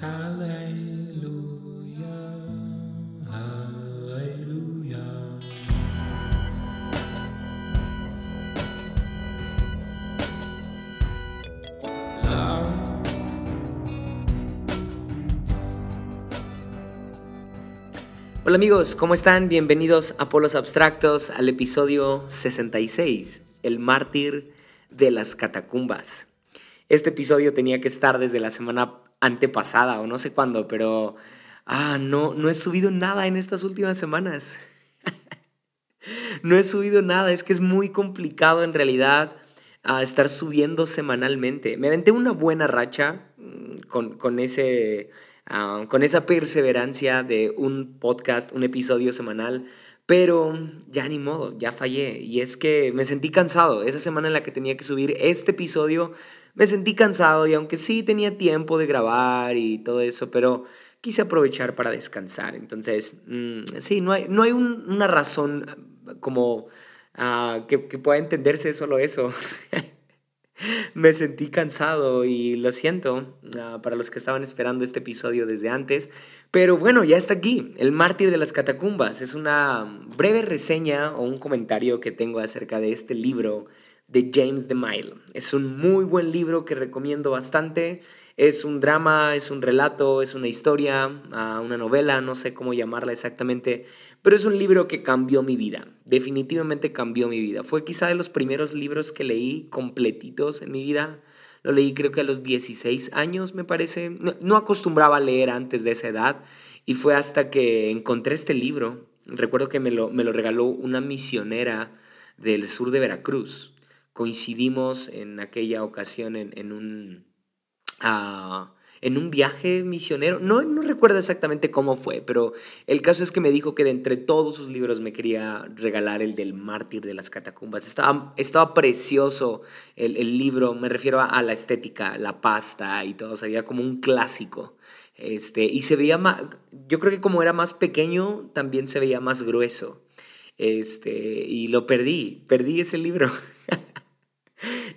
Hola amigos, ¿cómo están? Bienvenidos a Polos Abstractos al episodio 66, El mártir de las catacumbas. Este episodio tenía que estar desde la semana antepasada o no sé cuándo, pero ah, no, no he subido nada en estas últimas semanas. no he subido nada, es que es muy complicado en realidad ah, estar subiendo semanalmente. Me aventé una buena racha mm, con, con ese Ah, con esa perseverancia de un podcast, un episodio semanal, pero ya ni modo, ya fallé. Y es que me sentí cansado. Esa semana en la que tenía que subir este episodio, me sentí cansado y aunque sí tenía tiempo de grabar y todo eso, pero quise aprovechar para descansar. Entonces, mm, sí, no hay, no hay una razón como ah, que, que pueda entenderse solo eso. me sentí cansado y lo siento ah, para los que estaban esperando este episodio desde antes. Pero bueno, ya está aquí, El mártir de las catacumbas. Es una breve reseña o un comentario que tengo acerca de este libro de James DeMille. Es un muy buen libro que recomiendo bastante. Es un drama, es un relato, es una historia, ah, una novela, no sé cómo llamarla exactamente, pero es un libro que cambió mi vida, definitivamente cambió mi vida. Fue quizá de los primeros libros que leí completitos en mi vida. Lo leí creo que a los 16 años, me parece. No, acostumbraba a leer antes de esa edad y fue hasta que encontré este libro. Recuerdo que me lo, me lo regaló una misionera del sur de Veracruz. Coincidimos en aquella ocasión en un en un viaje misionero. No, no recuerdo exactamente cómo fue, pero el caso es que me dijo que de entre todos sus libros me quería regalar el del mártir de las catacumbas. Estaba, estaba precioso el, el libro, me refiero a, la estética, la pasta y todo, sería como un clásico. Este, y se veía más, yo creo que como era más pequeño, también se veía más grueso. Este, y lo perdí, perdí ese libro.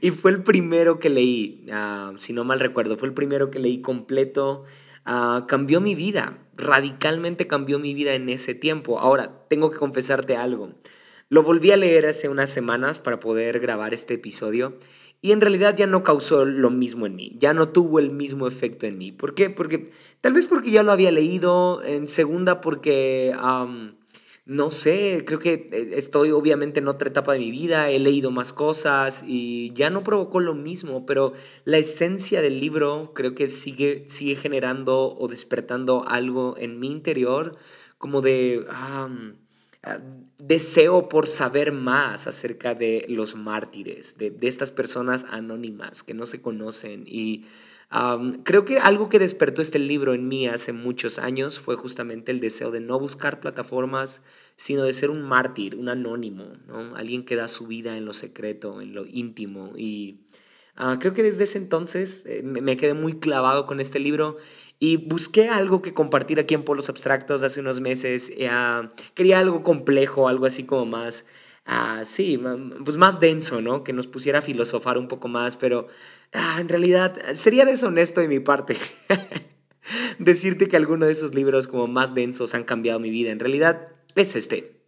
y fue el primero que leí, ah, si no mal recuerdo, fue el primero que leí completo. Ah, cambió mi vida, radicalmente cambió mi vida en ese tiempo. Ahora, tengo que confesarte algo. Lo volví a leer hace unas semanas para poder grabar este episodio y en realidad ya no causó lo mismo en mí, ya no tuvo el mismo efecto en mí. ¿Por qué? Porque tal vez porque ya lo había leído, en segunda porque no sé, creo que eh, estoy obviamente en otra etapa de mi vida, he leído más cosas y ya no provocó lo mismo, pero la esencia del libro creo que sigue, sigue generando o despertando algo en mi interior como de ah, deseo por saber más acerca de los mártires, de, de estas personas anónimas que no se conocen y creo que algo que despertó este libro en mí hace muchos años fue justamente el deseo de no buscar plataformas, sino de ser un mártir, un anónimo, ¿no? alguien que da su vida en lo secreto, en lo íntimo. Y ah, creo que desde ese entonces eh, me quedé muy clavado con este libro y busqué algo que compartir aquí en Polos Abstractos hace unos meses. Ah, quería algo complejo, algo así como más ah, sí, pues más denso, ¿no? Que nos pusiera a filosofar un poco más, pero ah, en realidad sería deshonesto de mi parte decirte que alguno de esos libros como más densos han cambiado mi vida. En realidad es este,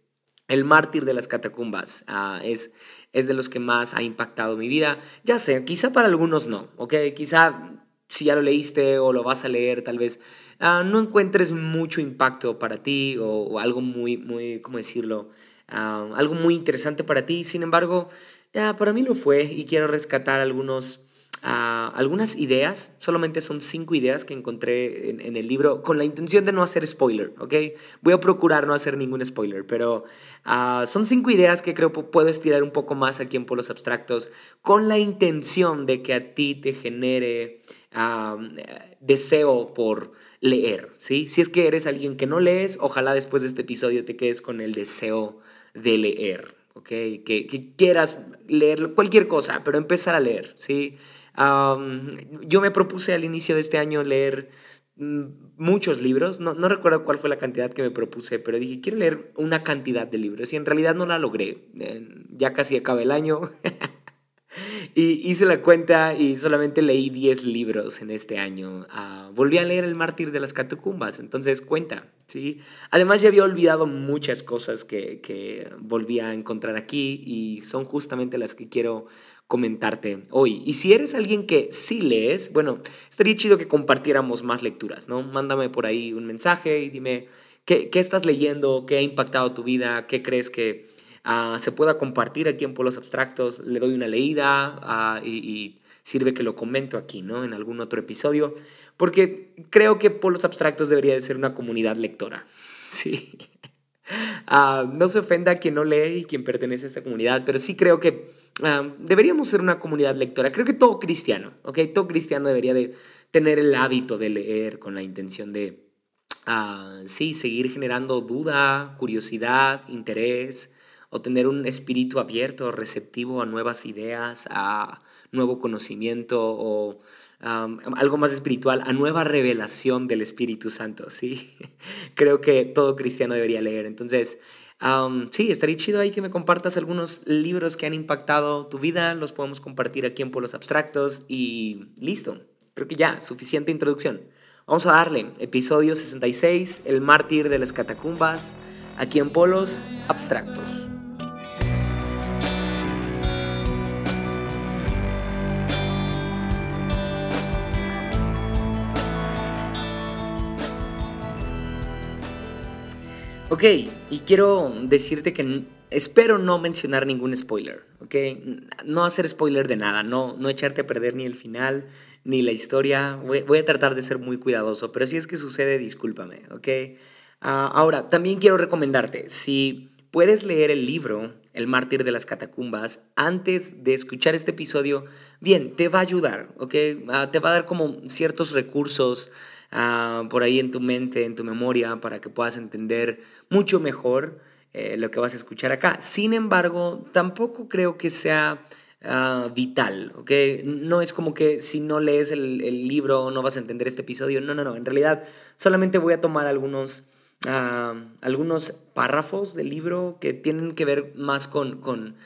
El mártir de las catacumbas. Ah, es, es de los que más ha impactado mi vida. Ya sé, quizá para algunos no, ¿ok? Quizá si ya lo leíste o lo vas a leer, tal vez ah, no encuentres mucho impacto para ti o, algo muy, muy, ¿cómo decirlo? Ah, algo muy interesante para ti. Sin embargo, ya, para mí lo fue y quiero rescatar algunos, algunas ideas. Solamente son cinco ideas que encontré en, el libro con la intención de no hacer spoiler, ¿ok? Voy a procurar no hacer ningún spoiler, pero ah, son cinco ideas que creo puedo estirar un poco más aquí en Polos Abstractos con la intención de que a ti te genere deseo por leer, ¿sí? Si es que eres alguien que no lees, ojalá después de este episodio te quedes con el deseo de leer, ¿ok? Que, quieras leer cualquier cosa, pero empezar a leer, ¿sí? Yo me propuse al inicio de este año leer mm, muchos libros, no, no, recuerdo cuál fue la cantidad que me propuse, pero dije, quiero leer una cantidad de libros y en realidad no la logré. ya casi acaba el año. y hice la cuenta y solamente leí 10 libros en este año. Ah, volví a leer El mártir de las catacumbas, entonces cuenta, ¿sí? Además ya había olvidado muchas cosas que, que volví a encontrar aquí y son justamente las que quiero comentarte hoy. Y si eres alguien que sí lees, bueno, estaría chido que compartiéramos más lecturas, ¿no? Mándame por ahí un mensaje y dime qué, qué estás leyendo, qué ha impactado tu vida, qué crees que uh, se pueda compartir aquí en Polos Abstractos. Le doy una leída uh, y, sirve que lo comento aquí, ¿no? En algún otro episodio, porque creo que Polos Abstractos debería de ser una comunidad lectora, ¿sí? Uh, no se ofenda a quien no lee y quien pertenece a esta comunidad, pero sí creo que deberíamos ser una comunidad lectora. Creo que todo cristiano, ¿ok? Todo cristiano debería de tener el hábito de leer con la intención de, uh, sí, seguir generando duda, curiosidad, interés, o tener un espíritu abierto, receptivo a nuevas ideas, a nuevo conocimiento o algo más espiritual, a nueva revelación del Espíritu Santo, ¿sí? Creo que todo cristiano debería leer. Entonces, um, sí, estaría chido ahí que me compartas algunos libros que han impactado tu vida, los podemos compartir aquí en Polos Abstractos y listo. Creo que ya, suficiente introducción. Vamos a darle, episodio 66, El mártir de las catacumbas, aquí en Polos Abstractos. Ok, y quiero decirte que espero no mencionar ningún spoiler, ¿ok? No hacer spoiler de nada, no, no echarte a perder ni el final, ni la historia. Voy, a tratar de ser muy cuidadoso, pero si es que sucede, discúlpame, ¿ok? Uh, ahora, también quiero recomendarte, si puedes leer el libro El mártir de las catacumbas antes de escuchar este episodio, bien, te va a ayudar, ¿ok? Uh, te va a dar como ciertos recursos uh, por ahí en tu mente, en tu memoria, para que puedas entender mucho mejor eh, lo que vas a escuchar acá. Sin embargo, tampoco creo que sea uh, vital, ¿ok? No es como que si no lees el, libro no vas a entender este episodio. No, no, no. En realidad, solamente voy a tomar algunos, uh, algunos párrafos del libro que tienen que ver más con... con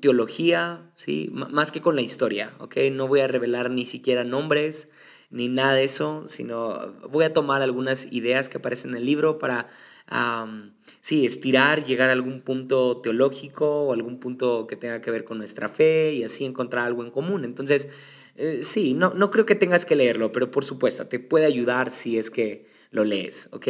teología, ¿sí? Más que con la historia, ¿ok? No voy a revelar ni siquiera nombres, ni nada de eso, sino voy a tomar algunas ideas que aparecen en el libro para, um, sí, estirar, llegar a algún punto teológico o algún punto que tenga que ver con nuestra fe y así encontrar algo en común. Entonces, eh, sí, no, no creo que tengas que leerlo, pero por supuesto, te puede ayudar si es que lo lees, ¿ok?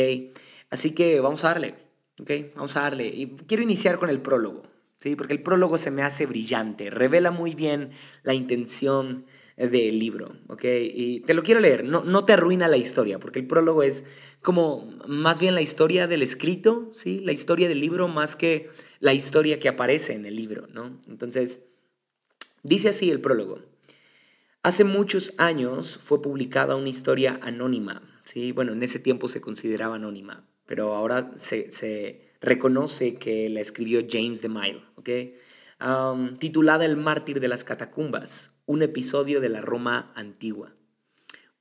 Así que vamos a darle, ¿ok? Vamos a darle. Y quiero iniciar con el prólogo, ¿sí? Porque el prólogo se me hace brillante, revela muy bien la intención del libro, ¿ok? Y te lo quiero leer, no, no te arruina la historia, porque el prólogo es como más bien la historia del escrito, ¿sí? La historia del libro más que la historia que aparece en el libro, ¿no? Entonces, dice así el prólogo. Hace muchos años fue publicada una historia anónima, ¿sí? Bueno, en ese tiempo se consideraba anónima, pero ahora se, reconoce que la escribió James de Mille, ¿ok? Titulada El mártir de las catacumbas, un episodio de la Roma antigua.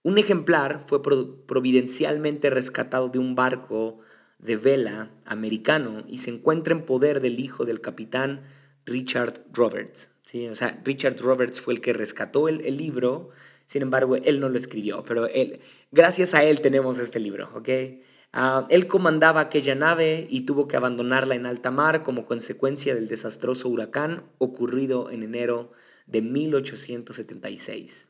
Un ejemplar fue providencialmente rescatado de un barco de vela americano y se encuentra en poder del hijo del capitán Richard Roberts. ¿sí? O sea, Richard Roberts fue el que rescató el, libro, sin embargo, él no lo escribió, pero él, gracias a él tenemos este libro, ¿ok? Uh, él comandaba aquella nave y tuvo que abandonarla en alta mar como consecuencia del desastroso huracán ocurrido en enero de 1876.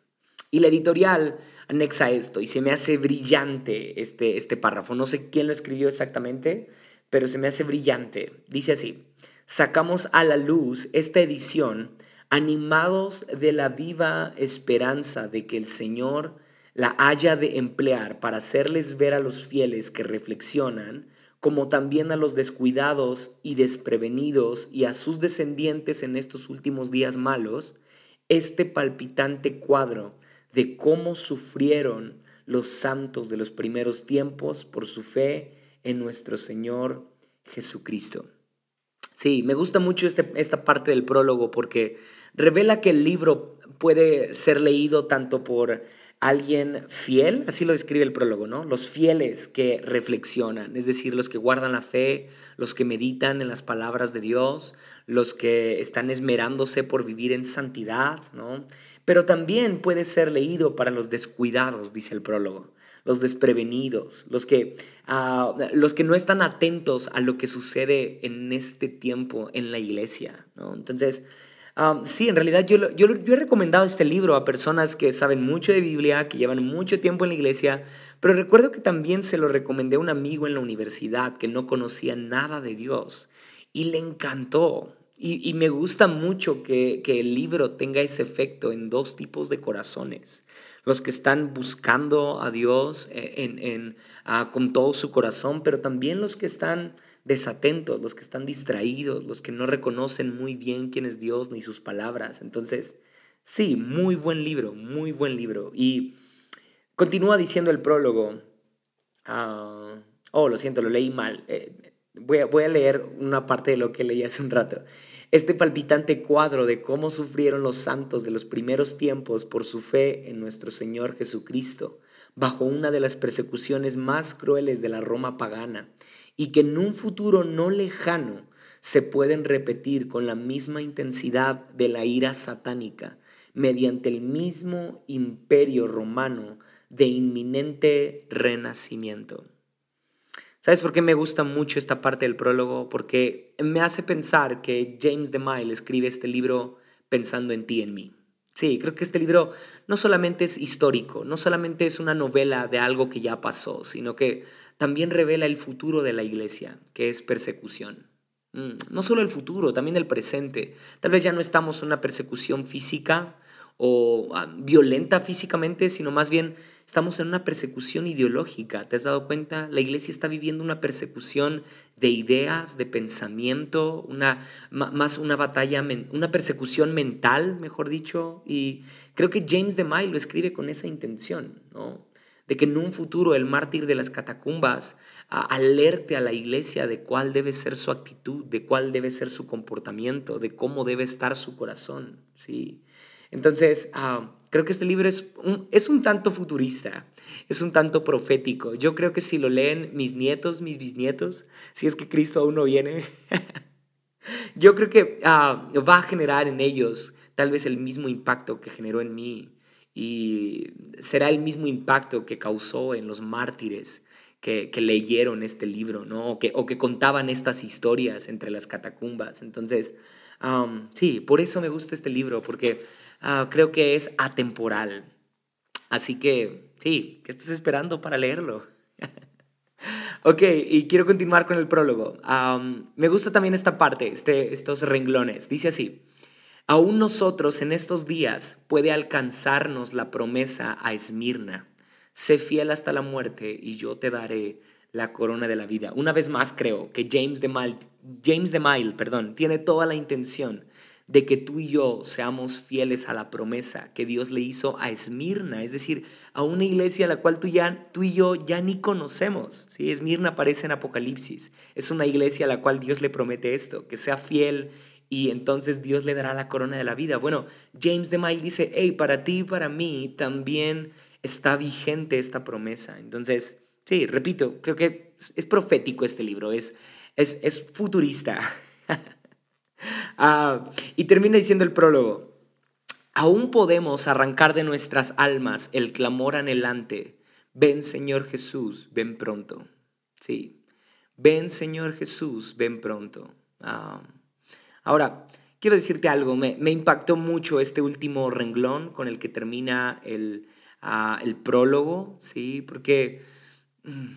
Y la editorial anexa esto y se me hace brillante este, este párrafo. No sé quién lo escribió exactamente, pero se me hace brillante. Dice así, sacamos a la luz esta edición animados de la viva esperanza de que el Señor la haya de emplear para hacerles ver a los fieles que reflexionan, como también a los descuidados y desprevenidos y a sus descendientes en estos últimos días malos, este palpitante cuadro de cómo sufrieron los santos de los primeros tiempos por su fe en nuestro Señor Jesucristo. Sí, me gusta mucho este, esta parte del prólogo porque revela que el libro puede ser leído tanto por alguien fiel, así lo describe el prólogo, ¿no? Los fieles que reflexionan, es decir, los que guardan la fe, los que meditan en las palabras de Dios, los que están esmerándose por vivir en santidad, ¿no? Pero también puede ser leído para los descuidados, dice el prólogo, los desprevenidos, los que, ah, los que no están atentos a lo que sucede en este tiempo en la iglesia, ¿no? Entonces, sí, en realidad yo, yo, he recomendado este libro a personas que saben mucho de Biblia, que llevan mucho tiempo en la iglesia, pero recuerdo que también se lo recomendé a un amigo en la universidad que no conocía nada de Dios y le encantó. Y, me gusta mucho que, el libro tenga ese efecto en dos tipos de corazones. Los que están buscando a Dios eh, ah, con todo su corazón, pero también los que están desatentos, los que están distraídos, los que no reconocen muy bien quién es Dios ni sus palabras. Entonces, sí, muy buen libro, muy buen libro. Y continúa diciendo el prólogo. Ah, oh, lo siento, lo leí mal. Eh, voy, a, voy a leer una parte de lo que leí hace un rato. Este palpitante cuadro de cómo sufrieron los santos de los primeros tiempos por su fe en nuestro Señor Jesucristo, bajo una de las persecuciones más crueles de la Roma pagana, y que en un futuro no lejano se pueden repetir con la misma intensidad de la ira satánica mediante el mismo imperio romano de inminente renacimiento. ¿Sabes por qué me gusta mucho esta parte del prólogo? Porque me hace pensar que James DeMille escribe este libro pensando en ti en mí. Sí, creo que este libro no solamente es histórico, no solamente es una novela de algo que ya pasó, sino que también revela el futuro de la iglesia, que es persecución. Mm, no solo el futuro, también el presente. Tal vez ya no estamos en una persecución física o ah, violenta físicamente, sino más bien estamos en una persecución ideológica. ¿Te has dado cuenta? La iglesia está viviendo una persecución de ideas, de pensamiento, una, más una batalla, una persecución mental, mejor dicho. Y creo que James de May lo escribe con esa intención, ¿no? de que en un futuro el mártir de las catacumbas alerte a la iglesia de cuál debe ser su actitud, de cuál debe ser su comportamiento, de cómo debe estar su corazón. ¿sí? Entonces, ah, creo que este libro es un, es un tanto futurista, es un tanto profético. Yo creo que si lo leen mis nietos, mis bisnietos, si es que Cristo aún no viene, yo creo que ah, va a generar en ellos tal vez el mismo impacto que generó en mí y será el mismo impacto que causó en los mártires que, leyeron este libro, ¿no? O que, o que, contaban estas historias entre las catacumbas. Entonces, sí, por eso me gusta este libro, porque ah, creo que es atemporal. Así que, sí, ¿qué estás esperando para leerlo? ok, y quiero continuar con el prólogo. me gusta también esta parte, este, estos renglones. Dice así. Aún nosotros en estos días puede alcanzarnos la promesa a Esmirna. Sé fiel hasta la muerte y yo te daré la corona de la vida. Una vez más creo que James de Mile, James de Mile perdón, tiene toda la intención de que tú y yo seamos fieles a la promesa que Dios le hizo a Esmirna, es decir, a una iglesia a la cual tú, ya, tú y yo ya ni conocemos. ¿sí? Esmirna aparece en Apocalipsis. Es una iglesia a la cual Dios le promete esto, que sea fiel y entonces Dios le dará la corona de la vida. Bueno, James de Mile dice, hey, para ti y para mí también está vigente esta promesa. Entonces, sí, repito, creo que es profético este libro, es, es, es futurista. Ah, y termina diciendo el prólogo, aún podemos arrancar de nuestras almas el clamor anhelante, ven Señor Jesús, ven pronto. Sí, ven Señor Jesús, ven pronto. Ah, Ahora, quiero decirte algo, me, impactó mucho este último renglón con el que termina el, ah, el prólogo, ¿sí? Porque mm,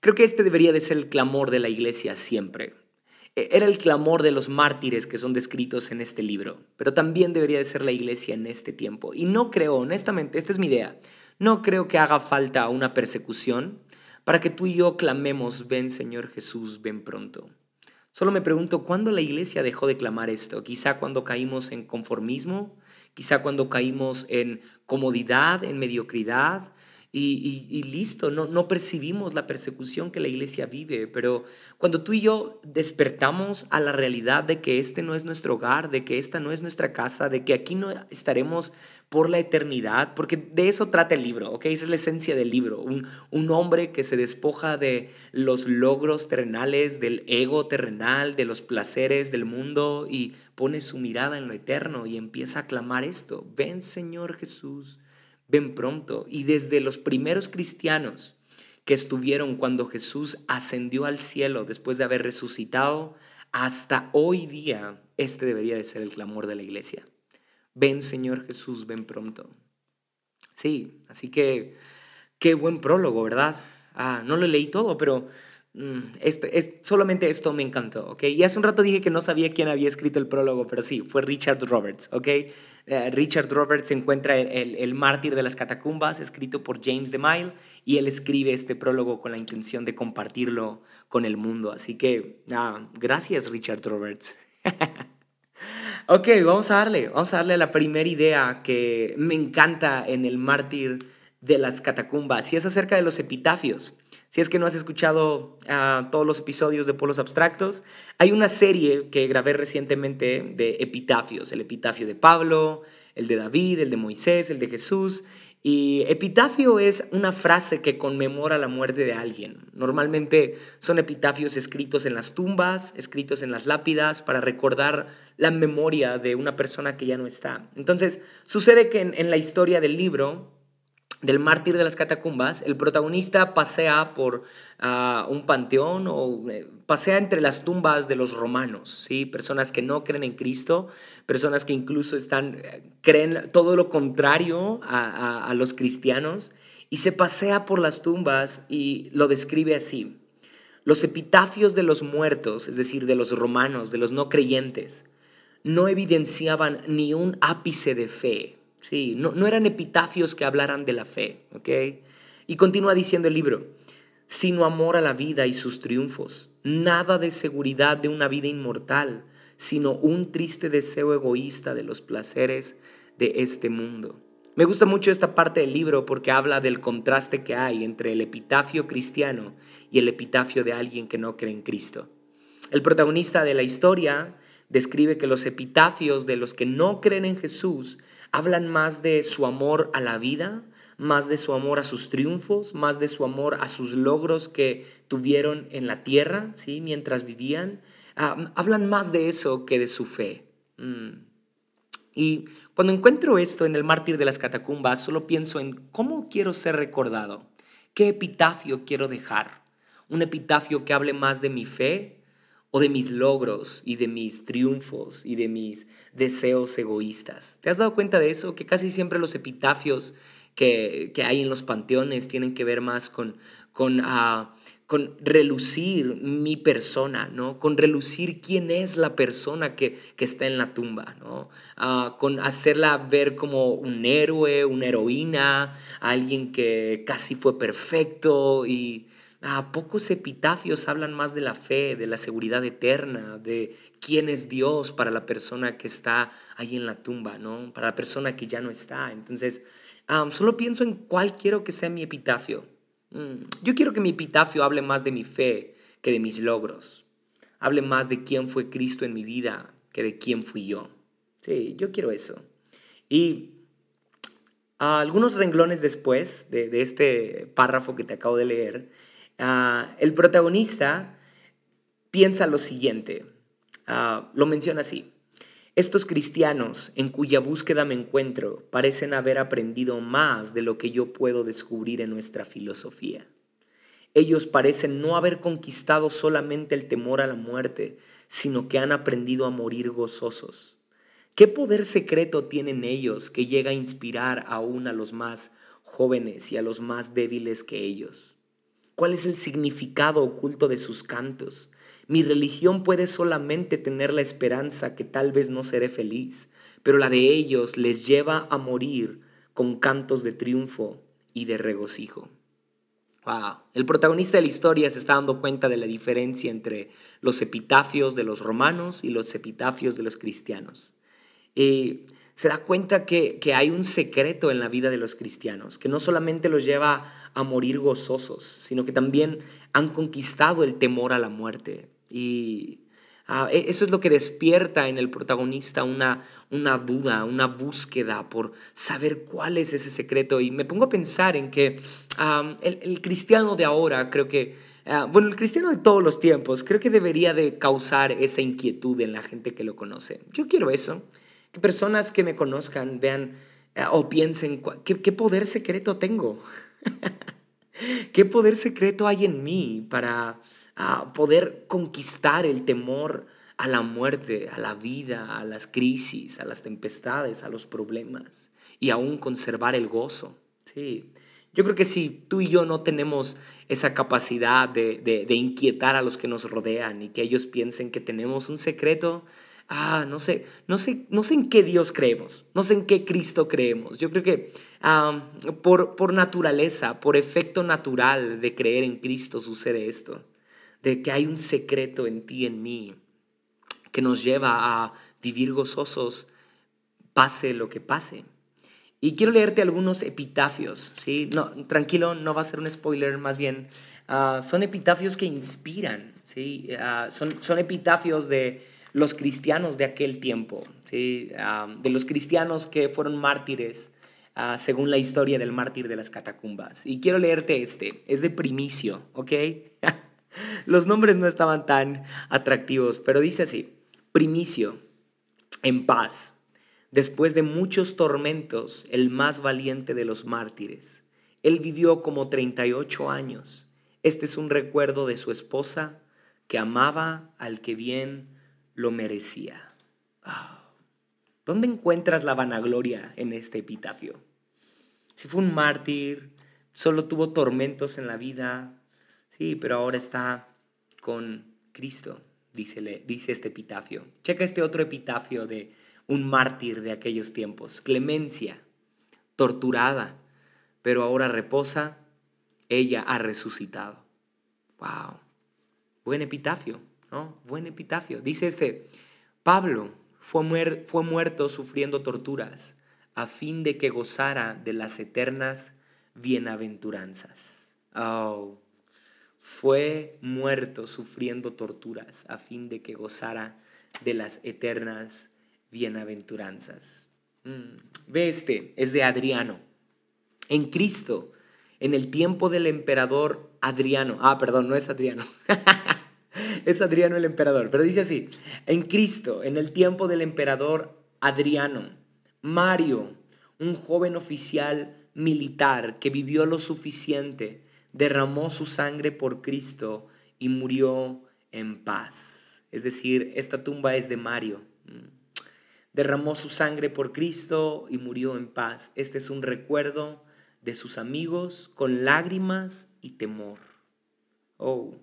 creo que este debería de ser el clamor de la iglesia siempre. E, era el clamor de los mártires que son descritos en este libro, pero también debería de ser la iglesia en este tiempo. Y no creo, honestamente, esta es mi idea, no creo que haga falta una persecución para que tú y yo clamemos, ven Señor Jesús, ven pronto. Solo me pregunto, ¿cuándo la iglesia dejó de clamar esto? Quizá cuando caímos en conformismo, quizá cuando caímos en comodidad, en mediocridad, y, listo, no, no percibimos la persecución que la iglesia vive, pero cuando tú y yo despertamos a la realidad de que este no es nuestro hogar, de que esta no es nuestra casa, de que aquí no estaremos por la eternidad, porque de eso trata el libro, ¿ok? Esa es la esencia del libro, un, un hombre que se despoja de los logros terrenales, del ego terrenal, de los placeres del mundo y pone su mirada en lo eterno y empieza a clamar esto, ven Señor Jesús ven pronto. Y desde los primeros cristianos que estuvieron cuando Jesús ascendió al cielo después de haber resucitado, hasta hoy día, este debería de ser el clamor de la iglesia. Ven Señor Jesús, ven pronto. Sí, así que qué buen prólogo, ¿verdad? Ah, no lo leí todo, pero Mm, este, es, solamente esto me encantó, ¿ok? Y hace un rato dije que no sabía quién había escrito el prólogo, pero sí, fue Richard Roberts, ¿ok? Eh, Richard Roberts encuentra el, el, Mártir de las Catacumbas, escrito por James DeMille, y él escribe este prólogo con la intención de compartirlo con el mundo. Así que, ah, gracias Richard Roberts. ok, vamos a darle, vamos a darle a la primera idea que me encanta en el Mártir de las Catacumbas, y es acerca de los epitafios. Si es que no has escuchado ah, todos los episodios de Polos Abstractos, hay una serie que grabé recientemente de epitafios, el epitafio de Pablo, el de David, el de Moisés, el de Jesús. Y epitafio es una frase que conmemora la muerte de alguien. Normalmente son epitafios escritos en las tumbas, escritos en las lápidas, para recordar la memoria de una persona que ya no está. Entonces, sucede que en la historia del libro, del mártir de las catacumbas, el protagonista pasea por ah, un panteón o eh, pasea entre las tumbas de los romanos, ¿sí? personas que no creen en Cristo, personas que incluso están, eh, creen todo lo contrario a, a los cristianos, y se pasea por las tumbas y lo describe así. Los epitafios de los muertos, es decir, de los romanos, de los no creyentes, no evidenciaban ni un ápice de fe Sí, no, no eran epitafios que hablaran de la fe, ¿ok? Y continúa diciendo el libro, sino amor a la vida y sus triunfos, nada de seguridad de una vida inmortal, sino un triste deseo egoísta de los placeres de este mundo. Me gusta mucho esta parte del libro porque habla del contraste que hay entre el epitafio cristiano y el epitafio de alguien que no cree en Cristo. El protagonista de la historia describe que los epitafios de los que no creen en Jesús hablan más de su amor a la vida, más de su amor a sus triunfos, más de su amor a sus logros que tuvieron en la tierra, ¿sí? mientras vivían. Ah, hablan más de eso que de su fe. Mm. Y cuando encuentro esto en el mártir de las catacumbas, solo pienso en cómo quiero ser recordado, qué epitafio quiero dejar. Un epitafio que hable más de mi fe o de mis logros y de mis triunfos y de mis deseos egoístas. ¿Te has dado cuenta de eso? Que casi siempre los epitafios que, hay en los panteones tienen que ver más con, con, ah, con relucir mi persona, ¿no? Con relucir quién es la persona que, está en la tumba, ¿no? Ah, con hacerla ver como un héroe, una heroína, alguien que casi fue perfecto y Ah, pocos epitafios hablan más de la fe, de la seguridad eterna, de quién es Dios para la persona que está ahí en la tumba, ¿no? Para la persona que ya no está. Entonces, solo pienso en cuál quiero que sea mi epitafio. Mm, yo quiero que mi epitafio hable más de mi fe que de mis logros. Hable más de quién fue Cristo en mi vida que de quién fui yo. Sí, yo quiero eso. Y algunos renglones después de, de este párrafo que te acabo de leer, Ah, el protagonista piensa lo siguiente, ah, lo menciona así. Estos cristianos en cuya búsqueda me encuentro parecen haber aprendido más de lo que yo puedo descubrir en nuestra filosofía. Ellos parecen no haber conquistado solamente el temor a la muerte, sino que han aprendido a morir gozosos. ¿Qué poder secreto tienen ellos que llega a inspirar aún a los más jóvenes y a los más débiles que ellos? ¿Cuál es el significado oculto de sus cantos? Mi religión puede solamente tener la esperanza que tal vez no seré feliz, pero la de ellos les lleva a morir con cantos de triunfo y de regocijo. Wow. El protagonista de la historia se está dando cuenta de la diferencia entre los epitafios de los romanos y los epitafios de los cristianos. Y se da cuenta que, que, hay un secreto en la vida de los cristianos, que no solamente los lleva a morir gozosos, sino que también han conquistado el temor a la muerte. Y Ah, e, eso es lo que despierta en el protagonista una, una duda, una búsqueda por saber cuál es ese secreto. Y me pongo a pensar en que el, cristiano de ahora, creo que, ah, bueno, el cristiano de todos los tiempos, creo que debería de causar esa inquietud en la gente que lo conoce. Yo quiero eso, personas que me conozcan vean ah, o piensen, ¿qué, poder secreto tengo? ¿Qué poder secreto hay en mí para a poder conquistar el temor a la muerte, a la vida, a las crisis, a las tempestades, a los problemas y aún conservar el gozo. Sí. Yo creo que si tú y yo no tenemos esa capacidad de, inquietar a los que nos rodean y que ellos piensen que tenemos un secreto, ah, no sé, no sé, no sé en qué Dios creemos, no sé en qué Cristo creemos. Yo creo que por, por naturaleza, por efecto natural de creer en Cristo sucede esto de que hay un secreto en ti, en mí, que nos lleva a vivir gozosos, pase lo que pase. Y quiero leerte algunos epitafios, ¿sí? Tranquilo, no va a ser un spoiler, más bien, ah, son epitafios que inspiran, ¿sí? Ah, son, son epitafios de los cristianos de aquel tiempo, ¿sí? Ah, de los cristianos que fueron mártires, según la historia del mártir de las catacumbas. Y quiero leerte este, es de primicio, ¿ok? Los nombres no estaban tan atractivos, pero dice así, primicio, en paz, después de muchos tormentos, el más valiente de los mártires. Él vivió como 38 años. Este es un recuerdo de su esposa que amaba al que bien lo merecía. Ah, ¿Dónde encuentras la vanagloria en este epitafio? Si fue un mártir, solo tuvo tormentos en la vida, Sí, pero ahora está con Cristo, dice, dice este epitafio. Checa este otro epitafio de un mártir de aquellos tiempos. Clemencia, torturada, pero ahora reposa, ella ha resucitado. ¡Wow! Buen epitafio, Buen epitafio. Dice este, Pablo fue, fue muerto sufriendo torturas a fin de que gozara de las eternas bienaventuranzas. Oh, fue muerto sufriendo torturas a fin de que gozara de las eternas bienaventuranzas. Mm. Ve este, es de Adriano. En Cristo, en el tiempo del emperador Adriano, ah, perdón, no es Adriano, es Adriano el emperador, pero dice así, en Cristo, en el tiempo del emperador Adriano, Mario, un joven oficial militar que vivió lo suficiente derramó su sangre por Cristo y murió en paz. Es decir, esta tumba es de Mario. Derramó su sangre por Cristo y murió en paz. Este es un recuerdo de sus amigos con lágrimas y temor. Oh.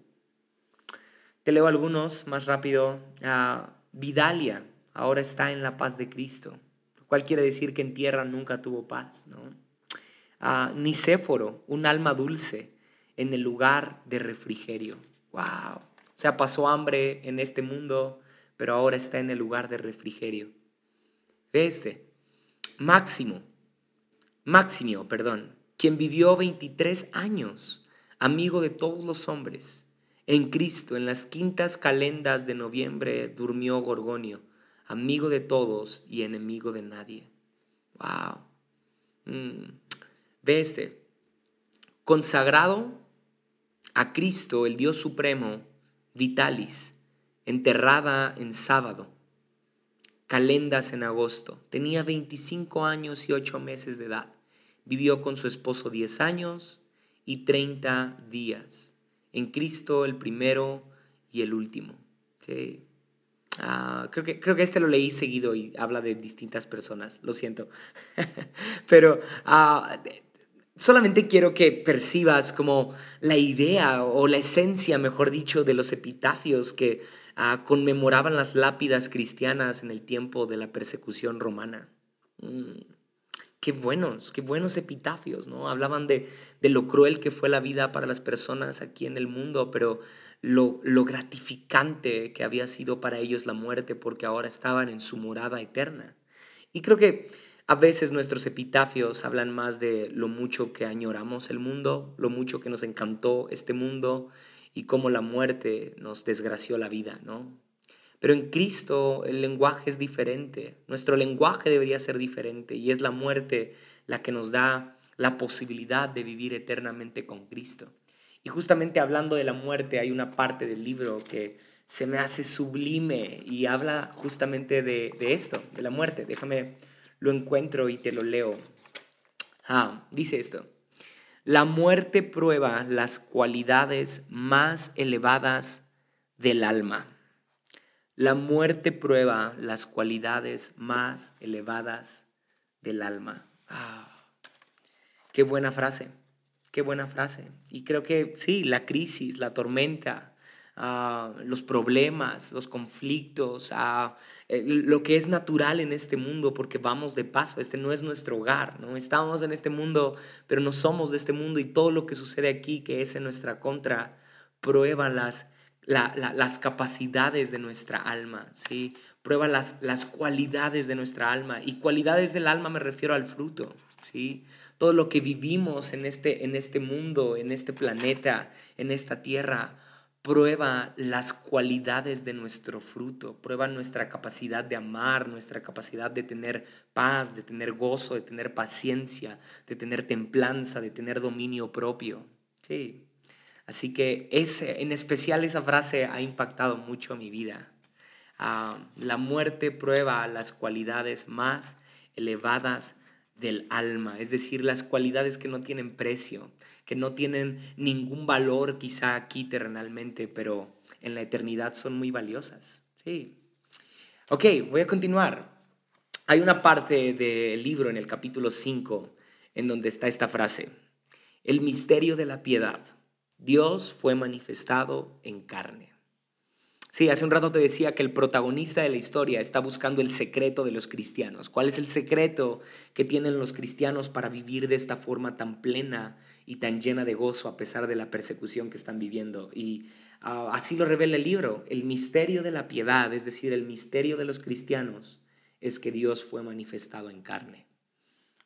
Te leo algunos más rápido. Ah, Vidalia ahora está en la paz de Cristo, lo cual quiere decir que en tierra nunca tuvo paz. ¿no? Ah, Nicéforo, un alma dulce, en el lugar de refrigerio. ¡Wow! O sea, pasó hambre en este mundo, pero ahora está en el lugar de refrigerio. Ve este. Máximo, Máximo, perdón, quien vivió 23 años, amigo de todos los hombres. En Cristo, en las quintas calendas de noviembre, durmió Gorgonio, amigo de todos y enemigo de nadie. ¡Wow! Mm. Ve este. Consagrado a Cristo, el Dios Supremo, Vitalis, enterrada en sábado, calendas en agosto. Tenía 25 años y 8 meses de edad. Vivió con su esposo 10 años y 30 días. En Cristo el primero y el último. Ah, creo, que, creo que este lo leí seguido y habla de distintas personas, lo siento. Pero uh, Solamente quiero que percibas como la idea o la esencia, mejor dicho, de los epitafios que ah, conmemoraban las lápidas cristianas en el tiempo de la persecución romana. Mm, qué buenos, qué buenos epitafios, ¿no? Hablaban de, de, lo cruel que fue la vida para las personas aquí en el mundo, pero lo, lo gratificante que había sido para ellos la muerte porque ahora estaban en su morada eterna. Y creo que a veces nuestros epitafios hablan más de lo mucho que añoramos el mundo, lo mucho que nos encantó este mundo y cómo la muerte nos desgració la vida, ¿no? Pero en Cristo el lenguaje es diferente, nuestro lenguaje debería ser diferente y es la muerte la que nos da la posibilidad de vivir eternamente con Cristo. Y justamente hablando de la muerte hay una parte del libro que se me hace sublime y habla justamente de, esto, de la muerte. Déjame, lo encuentro y te lo leo. Ah, dice esto. La muerte prueba las cualidades más elevadas del alma. La muerte prueba las cualidades más elevadas del alma. Ah, qué buena frase, qué buena frase. Y creo que sí, la crisis, la tormenta, los problemas, los conflictos, a eh, lo que es natural en este mundo, porque vamos de paso, este no es nuestro hogar, ¿no? Estamos en este mundo, pero no somos de este mundo y todo lo que sucede aquí, que es en nuestra contra, prueba las, las capacidades de nuestra alma, ¿sí? Prueba las, las cualidades de nuestra alma. Y cualidades del alma me refiero al fruto, ¿sí? Todo lo que vivimos en este, en este mundo, en este planeta, en esta tierra, prueba las cualidades de nuestro fruto, prueba nuestra capacidad de amar, nuestra capacidad de tener paz, de tener gozo, de tener paciencia, de tener templanza, de tener dominio propio. Sí. Así que ese, en especial esa frase ha impactado mucho mi vida. Ah, la muerte prueba las cualidades más elevadas del alma, es decir, las cualidades que no tienen precio, que no tienen ningún valor quizá aquí terrenalmente, pero en la eternidad son muy valiosas. Sí. Ok, voy a continuar. Hay una parte del libro en el capítulo 5 en donde está esta frase, el misterio de la piedad. Dios fue manifestado en carne. Sí, hace un rato te decía que el protagonista de la historia está buscando el secreto de los cristianos. ¿Cuál es el secreto que tienen los cristianos para vivir de esta forma tan plena y tan llena de gozo a pesar de la persecución que están viviendo? Y ah, así lo revela el libro. El misterio de la piedad, es decir, el misterio de los cristianos, es que Dios fue manifestado en carne.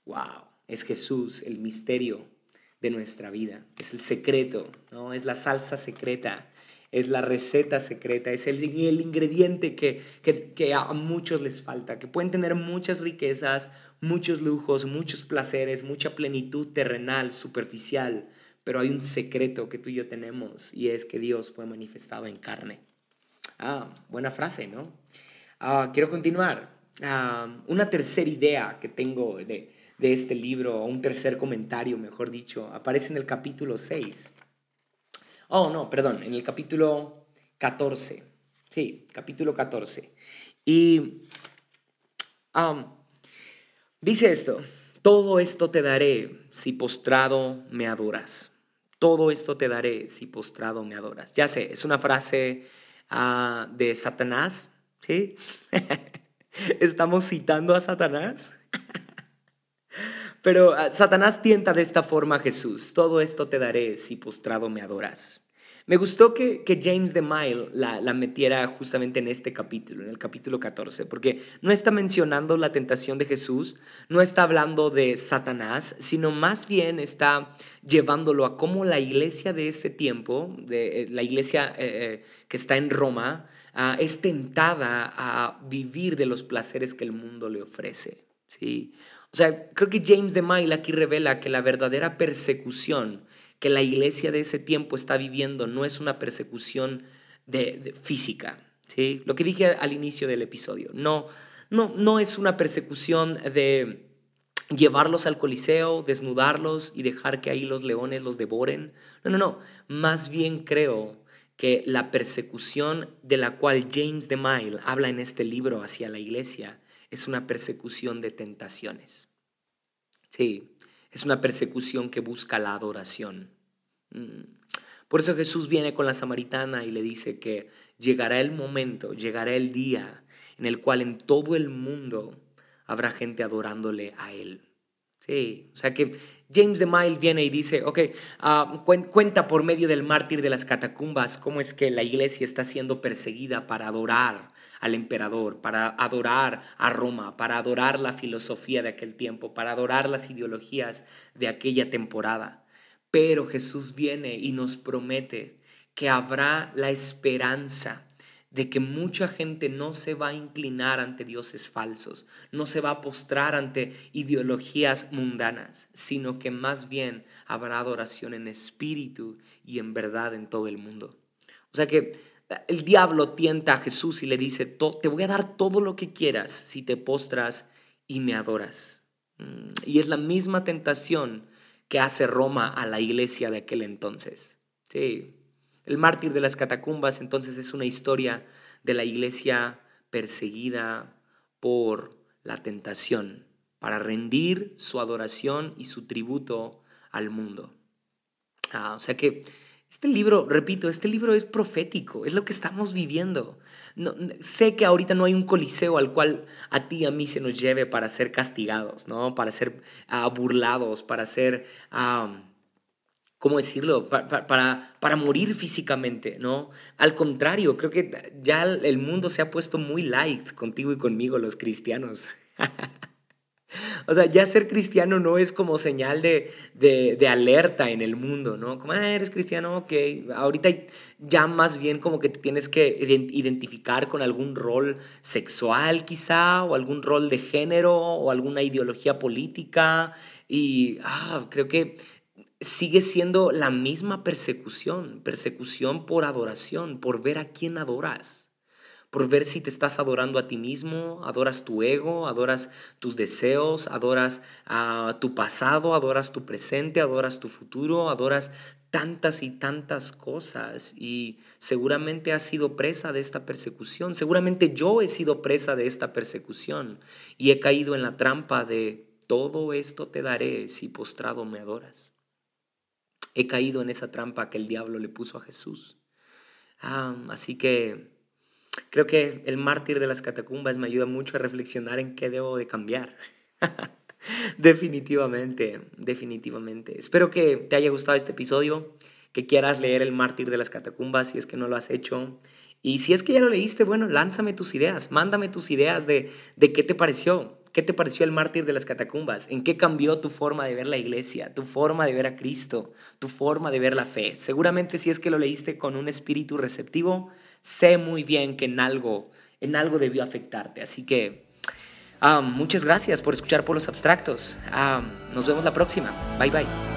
¡Wow! Es Jesús el misterio de nuestra vida. Es el secreto, ¿no? Es la salsa secreta es la receta secreta, es el, el ingrediente que, que, a muchos les falta, que pueden tener muchas riquezas, muchos lujos, muchos placeres, mucha plenitud terrenal, superficial, pero hay un secreto que tú y yo tenemos y es que Dios fue manifestado en carne. Ah, buena frase, ¿no? Ah, quiero continuar. Ah, una tercera idea que tengo de, de este libro, o un tercer comentario, mejor dicho, aparece en el capítulo 6. Oh, no, perdón, en el capítulo 14. Sí, capítulo 14. Y dice esto, todo esto te daré si postrado me adoras. Todo esto te daré si postrado me adoras. Ya sé, es una frase ah, de Satanás, ¿sí? ¿Estamos citando a Satanás? Pero ah, Satanás tienta de esta forma a Jesús. Todo esto te daré si postrado me adoras. Me gustó que, James de Mile la, la, metiera justamente en este capítulo, en el capítulo 14, porque no está mencionando la tentación de Jesús, no está hablando de Satanás, sino más bien está llevándolo a cómo la iglesia de este tiempo, de, eh, la iglesia eh, eh, que está en Roma, ah, es tentada a vivir de los placeres que el mundo le ofrece. ¿sí? O sea, creo que James de Mile aquí revela que la verdadera persecución que la iglesia de ese tiempo está viviendo no es una persecución de, física. ¿sí? Lo que dije al inicio del episodio, no, no, no es una persecución de llevarlos al coliseo, desnudarlos y dejar que ahí los leones los devoren. No, no, no. Más bien creo que la persecución de la cual James de Mile habla en este libro hacia la iglesia es una persecución de tentaciones. Sí, es una persecución que busca la adoración. Mm. Por eso Jesús viene con la samaritana y le dice que llegará el momento, llegará el día en el cual en todo el mundo habrá gente adorándole a Él. Sí, o sea que James de Mile viene y dice, ok, ah, cuenta por medio del mártir de las catacumbas cómo es que la iglesia está siendo perseguida para adorar al emperador, para adorar a Roma, para adorar la filosofía de aquel tiempo, para adorar las ideologías de aquella temporada. Pero Jesús viene y nos promete que habrá la esperanza de que mucha gente no se va a inclinar ante dioses falsos, no se va a postrar ante ideologías mundanas, sino que más bien habrá adoración en espíritu y en verdad en todo el mundo. O sea que el diablo tienta a Jesús y le dice, te voy a dar todo lo que quieras si te postras y me adoras. Mm, y es la misma tentación que hace Roma a la iglesia de aquel entonces. Sí, el mártir de las catacumbas entonces es una historia de la iglesia perseguida por la tentación para rendir su adoración y su tributo al mundo. Ah, o sea que este libro, repito, este libro es profético, es lo que estamos viviendo. No, sé que ahorita no hay un coliseo al cual a ti y a mí se nos lleve para ser castigados, ¿no? para ser ah, burlados, para ser... ¿cómo decirlo? Para, para, morir físicamente, ¿no? Al contrario, creo que ya el mundo se ha puesto muy light contigo y conmigo, los cristianos. o sea, ya ser cristiano no es como señal de, de, alerta en el mundo, ¿no? Como, ah, eres cristiano, ok. Ahorita ya más bien como que te tienes que identificar con algún rol sexual quizá, o algún rol de género, o alguna ideología política. Y ah, creo que sigue siendo la misma persecución, persecución por adoración, por ver a quién adoras, por ver si te estás adorando a ti mismo, adoras tu ego, adoras tus deseos, adoras a tu pasado, adoras tu presente, adoras tu futuro, adoras tantas y tantas cosas y seguramente has sido presa de esta persecución, seguramente yo he sido presa de esta persecución y he caído en la trampa de todo esto te daré si postrado me adoras. He caído en esa trampa que el diablo le puso a Jesús. así que creo que el mártir de las catacumbas me ayuda mucho a reflexionar en qué debo de cambiar. definitivamente, definitivamente. Espero que te haya gustado este episodio, que quieras leer El mártir de las catacumbas si es que no lo has hecho. Y si es que ya lo leíste, bueno, lánzame tus ideas, mándame tus ideas de, de qué te pareció. ¿Qué te pareció el mártir de las catacumbas? ¿En qué cambió tu forma de ver la iglesia, tu forma de ver a Cristo, tu forma de ver la fe? Seguramente si es que lo leíste con un espíritu receptivo, sé muy bien que en algo, en algo debió afectarte. Así que ah, muchas gracias por escuchar por los abstractos. Ah, nos vemos la próxima. Bye bye.